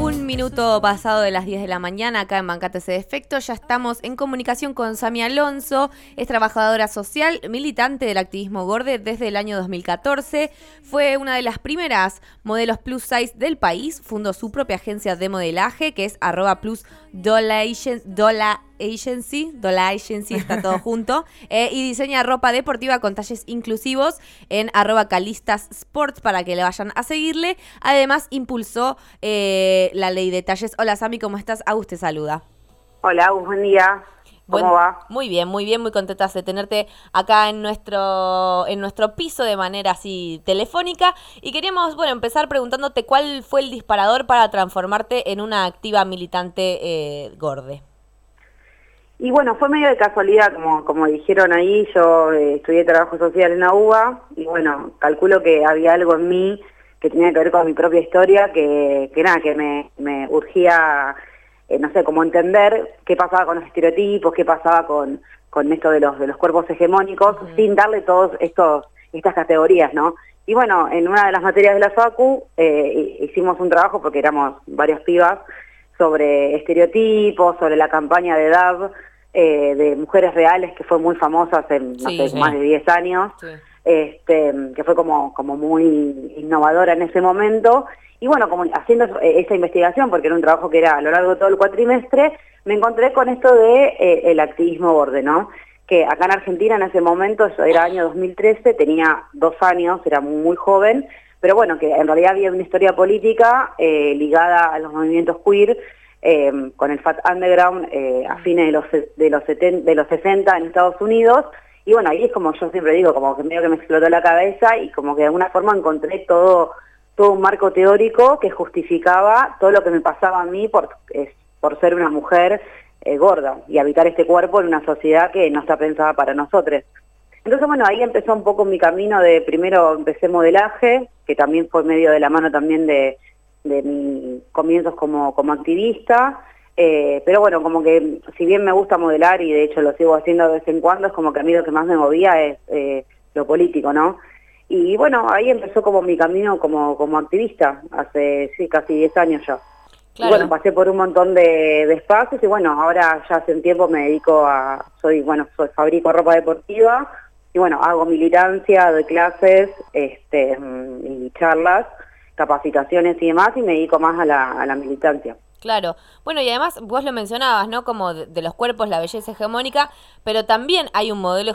Un minuto pasado de las 10 de la mañana acá en Bancate ese defecto, ya estamos en comunicación con Sami Alonso, es trabajadora social, militante del activismo Gorde desde el año 2014, fue una de las primeras modelos plus size del país, fundó su propia agencia de modelaje que es arroba plus Dollar Agency, Dollar Agency está todo junto, eh, y diseña ropa deportiva con talles inclusivos en arroba Calistas Sports para que le vayan a seguirle. Además, impulsó eh, la ley de talles. Hola Sami, ¿cómo estás? Agus te saluda. Hola, buen día. ¿Cómo va? Muy bien, muy bien, muy contenta de tenerte acá en nuestro, en nuestro piso de manera así telefónica. Y queríamos, bueno, empezar preguntándote cuál fue el disparador para transformarte en una activa militante eh, gorde. Y bueno, fue medio de casualidad, como, como dijeron ahí, yo eh, estudié trabajo social en la UBA y bueno, calculo que había algo en mí que tenía que ver con mi propia historia, que, que nada, que me, me urgía eh, no sé, cómo entender qué pasaba con los estereotipos, qué pasaba con, con esto de los, de los cuerpos hegemónicos, sin darle todos estos estas categorías, ¿no? Y bueno, en una de las materias de la FACU eh, hicimos un trabajo, porque éramos varias pibas, sobre estereotipos, sobre la campaña de DAB, eh, de Mujeres Reales, que fue muy famosa hace, no sé, más de 10 años, este, que fue como, como muy innovadora en ese momento, y bueno, haciendo eh, esa investigación, porque era un trabajo que era a lo largo de todo el cuatrimestre, me encontré con esto de eh, activismo borde, ¿no? Que acá en Argentina en ese momento, eso era año 2013, tenía dos años, era muy joven, pero bueno, que en realidad había una historia política eh, ligada a los movimientos queer, con el Fat Underground a fines de los, de, los de los 60 en Estados Unidos, y bueno, ahí es como yo siempre digo, como que medio que me explotó la cabeza y como que de alguna forma encontré todo todo un marco teórico que justificaba todo lo que me pasaba a mí por, por ser una mujer eh, gorda y habitar este cuerpo en una sociedad que no está pensada para nosotros. Entonces, bueno, ahí empezó un poco mi camino de, primero empecé modelaje, que también fue medio de la mano también de, de mis comienzos como, como activista, eh, pero bueno, como que si bien me gusta modelar y de hecho lo sigo haciendo de vez en cuando, es como que a mí lo que más me movía es eh, lo político, ¿no? Y bueno, ahí empezó como mi camino como, como activista, hace sí, casi 10 años ya. Y bueno, pasé por un montón de, espacios y bueno, ahora ya hace un tiempo me dedico a, soy, bueno, soy, fabrico ropa deportiva y bueno, hago militancia, doy clases este, y charlas, capacitaciones y demás y me dedico más a la, a la militancia. Claro. Bueno, y además vos lo mencionabas, ¿no? Como de, los cuerpos, la belleza hegemónica, pero también hay un modelo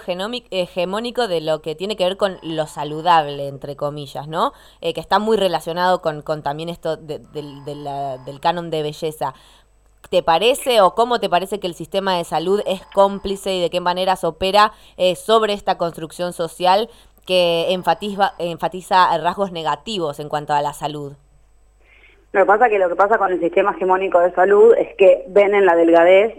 hegemónico de lo que tiene que ver con lo saludable, entre comillas, ¿no? Eh, que está muy relacionado con, con también esto del canon de belleza. ¿Te parece o cómo te parece que el sistema de salud es cómplice y de qué maneras opera eh, sobre esta construcción social que enfatiza, enfatiza rasgos negativos en cuanto a la salud? Lo que pasa que lo que pasa con el sistema hegemónico de salud es que ven en la delgadez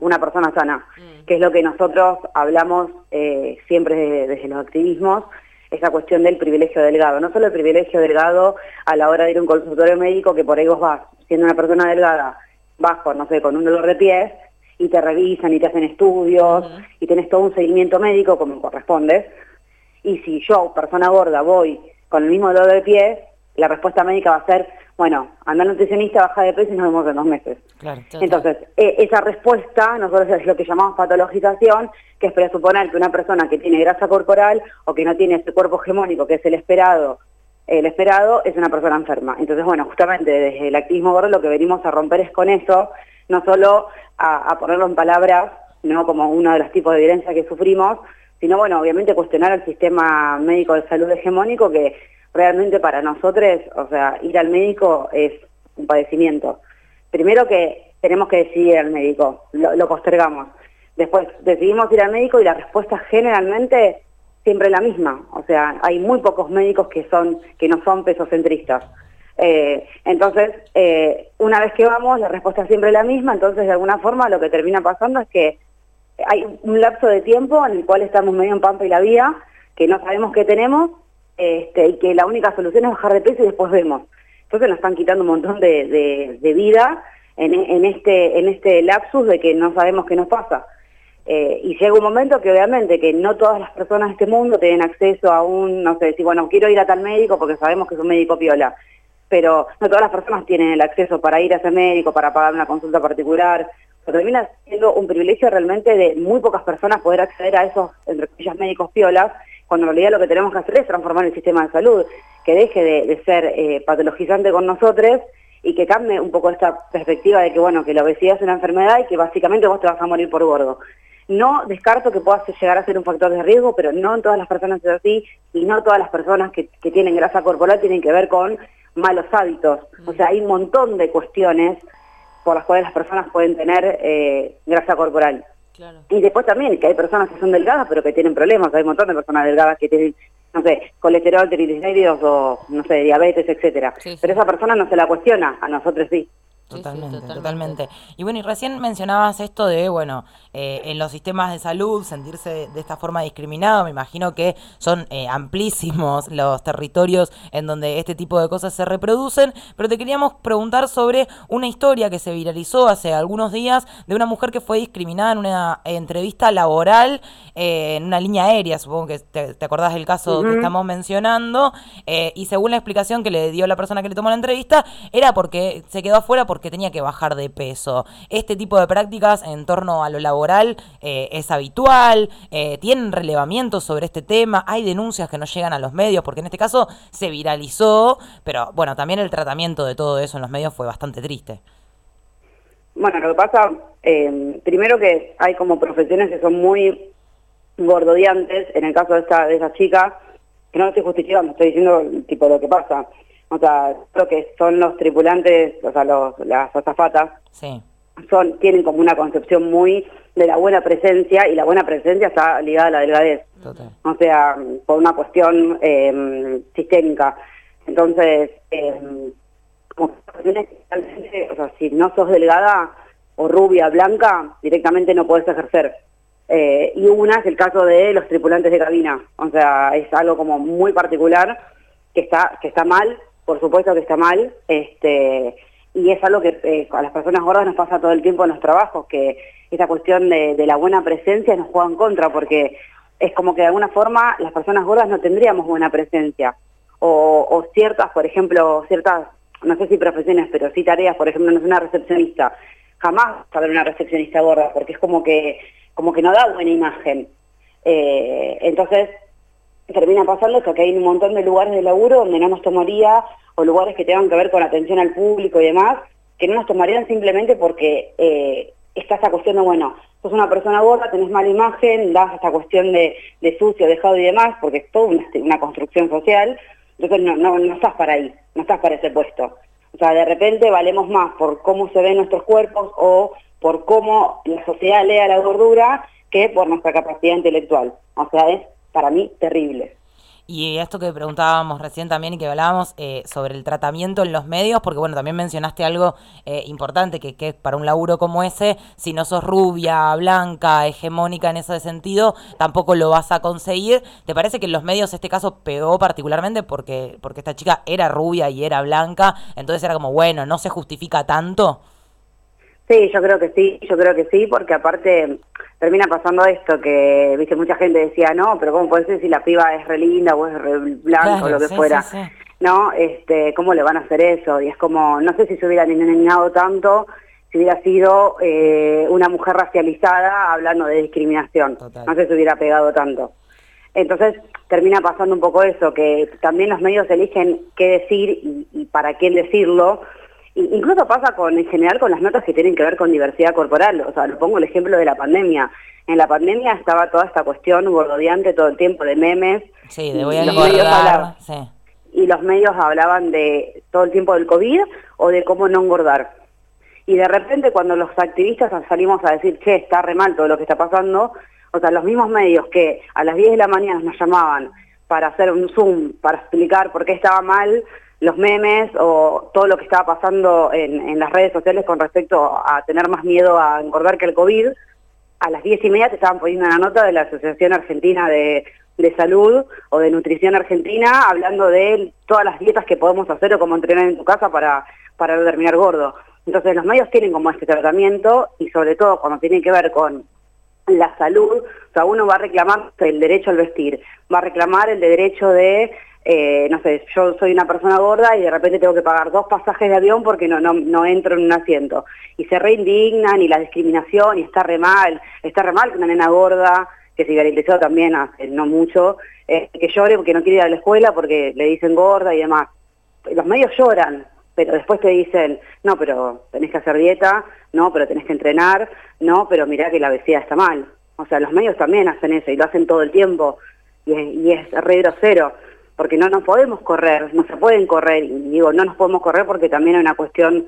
una persona sana, mm. que es lo que nosotros hablamos eh, siempre desde, los activismos, esa cuestión del privilegio delgado. No solo el privilegio delgado a la hora de ir a un consultorio médico, que por ahí vos vas, siendo una persona delgada, vas con, no sé, con un dolor de pies, y te revisan y te hacen estudios, y tenés todo un seguimiento médico como corresponde. Y si yo, persona gorda, voy con el mismo dolor de pies, la respuesta médica va a ser, bueno, anda al nutricionista, baja de peso y nos vemos en dos meses. Entonces, e, esa respuesta, nosotros es lo que llamamos patologización, que es presuponer que una persona que tiene grasa corporal o que no tiene ese cuerpo hegemónico que es el esperado, el esperado es una persona enferma. Entonces, bueno, justamente desde el activismo gordo lo que venimos a romper es con eso, no solo a, ponerlo en palabras, no como uno de los tipos de violencia que sufrimos, sino, bueno, obviamente cuestionar el sistema médico de salud hegemónico que realmente para nosotros, o sea, ir al médico es un padecimiento. Primero que tenemos que decidir al médico, lo, postergamos. Después decidimos ir al médico y la respuesta generalmente siempre la misma. O sea, hay muy pocos médicos que son que no son pesocentristas. Eh, entonces, eh, una vez que vamos, la respuesta es siempre la misma, entonces de alguna forma lo que termina pasando es que hay un lapso de tiempo en el cual estamos medio en pampa y la vía, que no sabemos qué tenemos este, y que la única solución es bajar de peso y después vemos. Entonces nos están quitando un montón de, vida en, este, en este lapsus de que no sabemos qué nos pasa. Eh, y llega un momento que obviamente que no todas las personas de este mundo tienen acceso a un, no sé, decir, bueno, quiero ir a tal médico porque sabemos que es un médico piola. pero no todas las personas tienen el acceso para ir a ese médico, para pagar una consulta particular. Pero termina siendo un privilegio realmente de muy pocas personas poder acceder a esos, entre comillas, médicos piolas, cuando en realidad lo que tenemos que hacer es transformar el sistema de salud, que deje de, ser eh, patologizante con nosotros y que cambie un poco esta perspectiva de que, bueno, que la obesidad es una enfermedad y que básicamente vos te vas a morir por gordo. No descarto que pueda llegar a ser un factor de riesgo, pero no en todas las personas es así y no todas las personas que, tienen grasa corporal tienen que ver con malos hábitos. O sea, hay un montón de cuestiones por las cuales las personas pueden tener eh, grasa corporal. Y después también que hay personas que son delgadas pero que tienen problemas, hay un montón de personas delgadas que tienen, no sé, colesterol, triglicéridos o, no sé, diabetes, etcétera. Pero esa persona no se la cuestiona, a nosotros sí. Totalmente, totalmente, Y bueno, y recién mencionabas esto de, bueno, eh, en los sistemas de salud sentirse de, esta forma discriminado. Me imagino que son eh, amplísimos los territorios en donde este tipo de cosas se reproducen. Pero te queríamos preguntar sobre una historia que se viralizó hace algunos días de una mujer que fue discriminada en una entrevista laboral eh, en una línea aérea. Supongo que te, acordás del caso que estamos mencionando. y según la explicación que le dio la persona que le tomó la entrevista, era porque se quedó afuera porque tenía que bajar de peso. Este tipo de prácticas en torno a lo laboral eh, es habitual, eh, tienen relevamiento sobre este tema, hay denuncias que no llegan a los medios, porque en este caso se viralizó, pero bueno, también el tratamiento de todo eso en los medios fue bastante triste. Bueno, lo que pasa, eh, primero que hay como profesiones que son muy gordodiantes, en el caso de esta de esa chica, que no lo estoy justificando, estoy diciendo tipo lo que pasa. O sea, lo que son los tripulantes, o sea, los, las azafatas, son, tienen como una concepción muy de la buena presencia y la buena presencia está ligada a la delgadez. O sea, por una cuestión eh, sistémica. Entonces, eh, como o sea, si no sos delgada o rubia, blanca, directamente no podés ejercer. Eh, y una es el caso de los tripulantes de cabina. O sea, es algo como muy particular que está, que está mal por supuesto que está mal, este, y es algo que eh, a las personas gordas nos pasa todo el tiempo en los trabajos, que esa cuestión de, la buena presencia nos juega en contra, porque es como que de alguna forma las personas gordas no tendríamos buena presencia, o, ciertas, por ejemplo, ciertas, no sé si profesiones, pero sí tareas, por ejemplo, no es una recepcionista, jamás va una recepcionista gorda, porque es como que, como que no da buena imagen. Eh, entonces, termina pasando esto, que hay un montón de lugares de laburo donde no nos tomaría, o lugares que tengan que ver con atención al público y demás, que no nos tomarían simplemente porque eh, está esa cuestión de, bueno, sos una persona gorda, tenés mala imagen, das esta cuestión de, sucio, dejado y demás, porque es toda una, construcción social, entonces no, no, no estás para ahí, no estás para ese puesto. O sea, de repente valemos más por cómo se ven nuestros cuerpos o por cómo la sociedad lea la gordura que por nuestra capacidad intelectual. O sea, es para mí terrible. Y esto que preguntábamos recién también y que hablábamos eh, sobre el tratamiento en los medios, porque bueno, también mencionaste algo eh, importante, que, que para un laburo como ese, si no sos rubia, blanca, hegemónica en ese sentido, tampoco lo vas a conseguir. ¿Te parece que en los medios este caso pegó particularmente porque, porque esta chica era rubia y era blanca? Entonces era como, bueno, no se justifica tanto. Sí, yo creo que sí, yo creo que sí, porque aparte termina pasando esto, que, viste, mucha gente decía, no, pero ¿cómo puede ser si la piba es re linda o es re blanca o lo que fuera? ¿No? Este, ¿Cómo le van a hacer eso? Y es como, no sé si se hubiera engañado tanto si hubiera sido eh, una mujer racializada hablando de discriminación. No sé si hubiera pegado tanto. Entonces termina pasando un poco eso, que también los medios eligen qué decir y para quién decirlo, Incluso pasa con en general con las notas que tienen que ver con diversidad corporal. O sea, lo pongo el ejemplo de la pandemia. En la pandemia estaba toda esta cuestión gordodeante todo el tiempo de memes. Sí, de voy a engordar. Sí. Y los medios hablaban de todo el tiempo del COVID o de cómo no engordar. Y de repente cuando los activistas salimos a decir, che, está re mal todo lo que está pasando, o sea, los mismos medios que a las 10 de la mañana nos llamaban para hacer un Zoom, para explicar por qué estaba mal, los memes o todo lo que estaba pasando en, las redes sociales con respecto a tener más miedo a engordar que el COVID, a las diez y media te estaban poniendo una nota de la Asociación Argentina de, Salud o de Nutrición Argentina hablando de todas las dietas que podemos hacer o cómo entrenar en tu casa para, para terminar gordo. Entonces los medios tienen como este tratamiento y sobre todo cuando tiene que ver con la salud, o sea, uno va a reclamar el derecho al vestir, va a reclamar el derecho de eh, no sé, yo soy una persona gorda y de repente tengo que pagar dos pasajes de avión porque no, no, no entro en un asiento. Y se reindignan y la discriminación y está re mal, está re mal que una nena gorda, que se viralizó también hace no mucho, eh, que llore porque no quiere ir a la escuela porque le dicen gorda y demás. Los medios lloran, pero después te dicen, no, pero tenés que hacer dieta, no, pero tenés que entrenar, no, pero mirá que la obesidad está mal. O sea, los medios también hacen eso y lo hacen todo el tiempo y es, y es re grosero porque no nos podemos correr, no se pueden correr, y digo, no nos podemos correr porque también hay una cuestión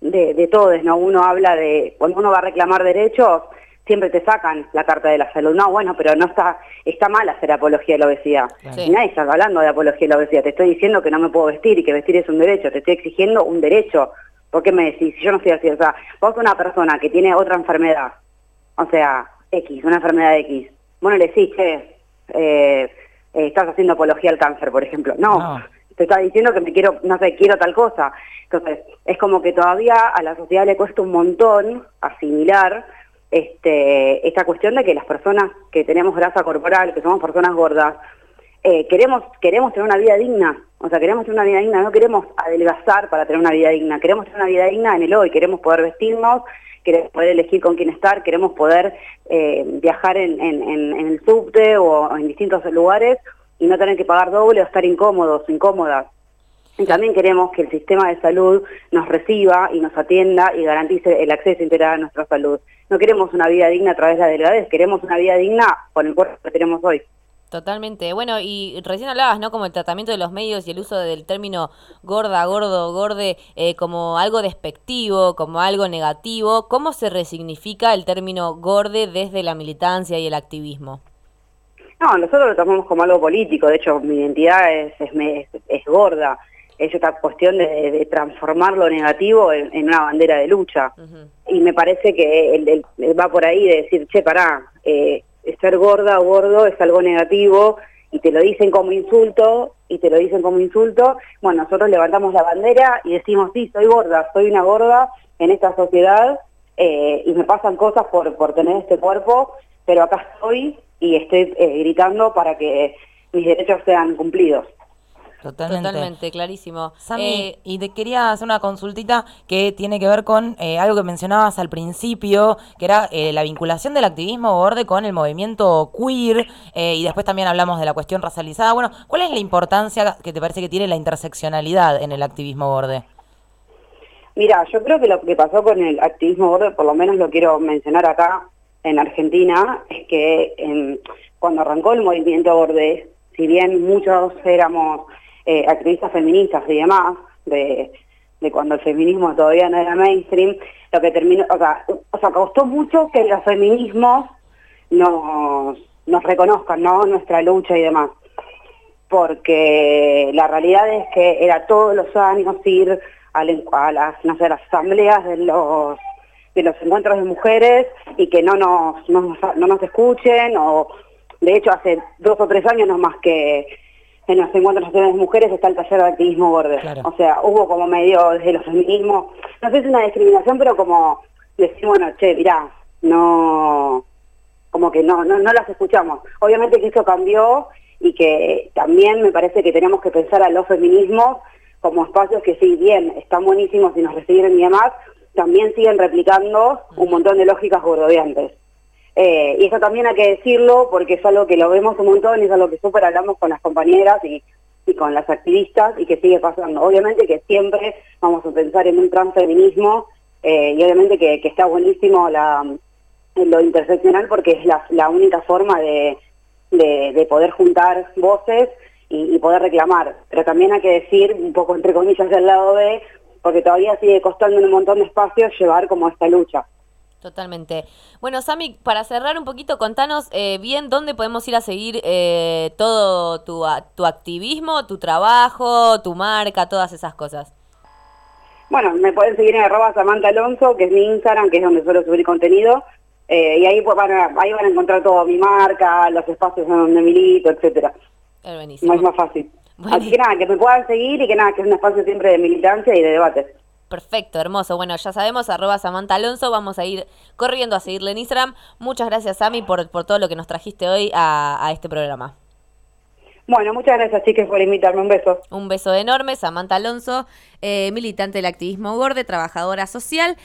de, de todos, ¿no? Uno habla de, cuando uno va a reclamar derechos, siempre te sacan la carta de la salud. No, bueno, pero no está, está mal hacer apología de la obesidad. Y nadie está hablando de apología de la obesidad. Te estoy diciendo que no me puedo vestir y que vestir es un derecho. Te estoy exigiendo un derecho. ¿Por qué me decís? Si yo no estoy así, o sea, vos una persona que tiene otra enfermedad, o sea, X, una enfermedad X, bueno, le decís, che, eh, eh, estás haciendo apología al cáncer, por ejemplo. No, te está diciendo que me quiero, no sé, quiero tal cosa. Entonces, es como que todavía a la sociedad le cuesta un montón asimilar este, esta cuestión de que las personas que tenemos grasa corporal, que somos personas gordas, eh, queremos, queremos tener una vida digna, o sea, queremos tener una vida digna, no queremos adelgazar para tener una vida digna, queremos tener una vida digna en el hoy, queremos poder vestirnos, queremos poder elegir con quién estar, queremos poder eh, viajar en, el subte o en distintos lugares y no tener que pagar doble o estar incómodos, incómodas. Y también queremos que el sistema de salud nos reciba y nos atienda y garantice el acceso integral a nuestra salud. No queremos una vida digna a través de la delgadez, queremos una vida digna con el cuerpo que tenemos hoy. Totalmente. Bueno, y recién hablabas, ¿no? Como el tratamiento de los medios y el uso del término gorda, gordo, gorde, eh, como algo despectivo, como algo negativo. ¿Cómo se resignifica el término gorde desde la militancia y el activismo? No, nosotros lo tomamos como algo político. De hecho, mi identidad es, es, gorda. Es esta cuestión de, transformar lo negativo en, una bandera de lucha. Y me parece que va por ahí de decir, che, pará, eh, ser gorda o gordo es algo negativo y te lo dicen como insulto y te lo dicen como insulto, bueno, nosotros levantamos la bandera y decimos, sí, soy gorda, soy una gorda en esta sociedad eh, y me pasan cosas por, por tener este cuerpo, pero acá estoy y estoy eh, gritando para que mis derechos sean cumplidos. Totalmente. clarísimo. Eh, y te quería hacer una consultita que tiene que ver con eh, algo que mencionabas al principio, que era eh, la vinculación del activismo borde con el movimiento queer, y después también hablamos de la cuestión racializada. Bueno, ¿cuál es la importancia que te parece que tiene la interseccionalidad en el activismo borde? Mira, yo creo que lo que pasó con el activismo borde, por lo menos lo quiero mencionar acá en Argentina, es que cuando arrancó el movimiento borde, si bien muchos éramos eh, activistas feministas y demás, de, cuando el feminismo todavía no era mainstream, lo que terminó, o sea, o sea costó mucho que los feminismos nos, nos reconozcan, ¿no? Nuestra lucha y demás. Porque la realidad es que era todos los años ir a, las, no sé, las asambleas de los de los encuentros de mujeres y que no nos, no, no nos escuchen o de hecho hace dos o tres años no más que en los encuentros nacionales de mujeres está el taller de activismo borde. O sea, hubo como medio desde los feminismos, no sé si es una discriminación, pero como decir, bueno, che, mirá, no, como que no, no, no las escuchamos. Obviamente que eso cambió y que también me parece que tenemos que pensar a los feminismos como espacios que si bien están buenísimos y nos recibieron y demás, también siguen replicando un montón de lógicas gordoviantes. Eh, y eso también hay que decirlo porque es algo que lo vemos un montón y es algo que súper hablamos con las compañeras y, con las activistas y que sigue pasando. Obviamente que siempre vamos a pensar en un transfeminismo eh, y obviamente que, está buenísimo lo interseccional porque es la, única forma de, poder juntar voces y, y, poder reclamar. Pero también hay que decir, un poco entre comillas del lado B, porque todavía sigue costando un montón de espacios llevar como esta lucha. Totalmente. Bueno, Sami, para cerrar un poquito, contanos eh, bien dónde podemos ir a seguir eh, todo tu, tu activismo, tu trabajo, tu marca, todas esas cosas. Bueno, me pueden seguir en arroba Samantha Alonso, que es mi Instagram, que es donde suelo subir contenido. Eh, y ahí, pues, van a, ahí van a encontrar todo, mi marca, los espacios en donde milito, etcétera. Es buenísimo. es más fácil. Así que nada, que me puedan seguir y que nada, que es un espacio siempre de militancia y de debate. Perfecto, hermoso. Bueno, ya sabemos, arroba Samantha Alonso. Vamos a ir corriendo a seguirle en Instagram. Muchas gracias, Sami, por, por todo lo que nos trajiste hoy a, este programa. Bueno, muchas gracias, que por invitarme. Un beso. Un beso enorme. Samantha Alonso, eh, militante del activismo Gorde, trabajadora social.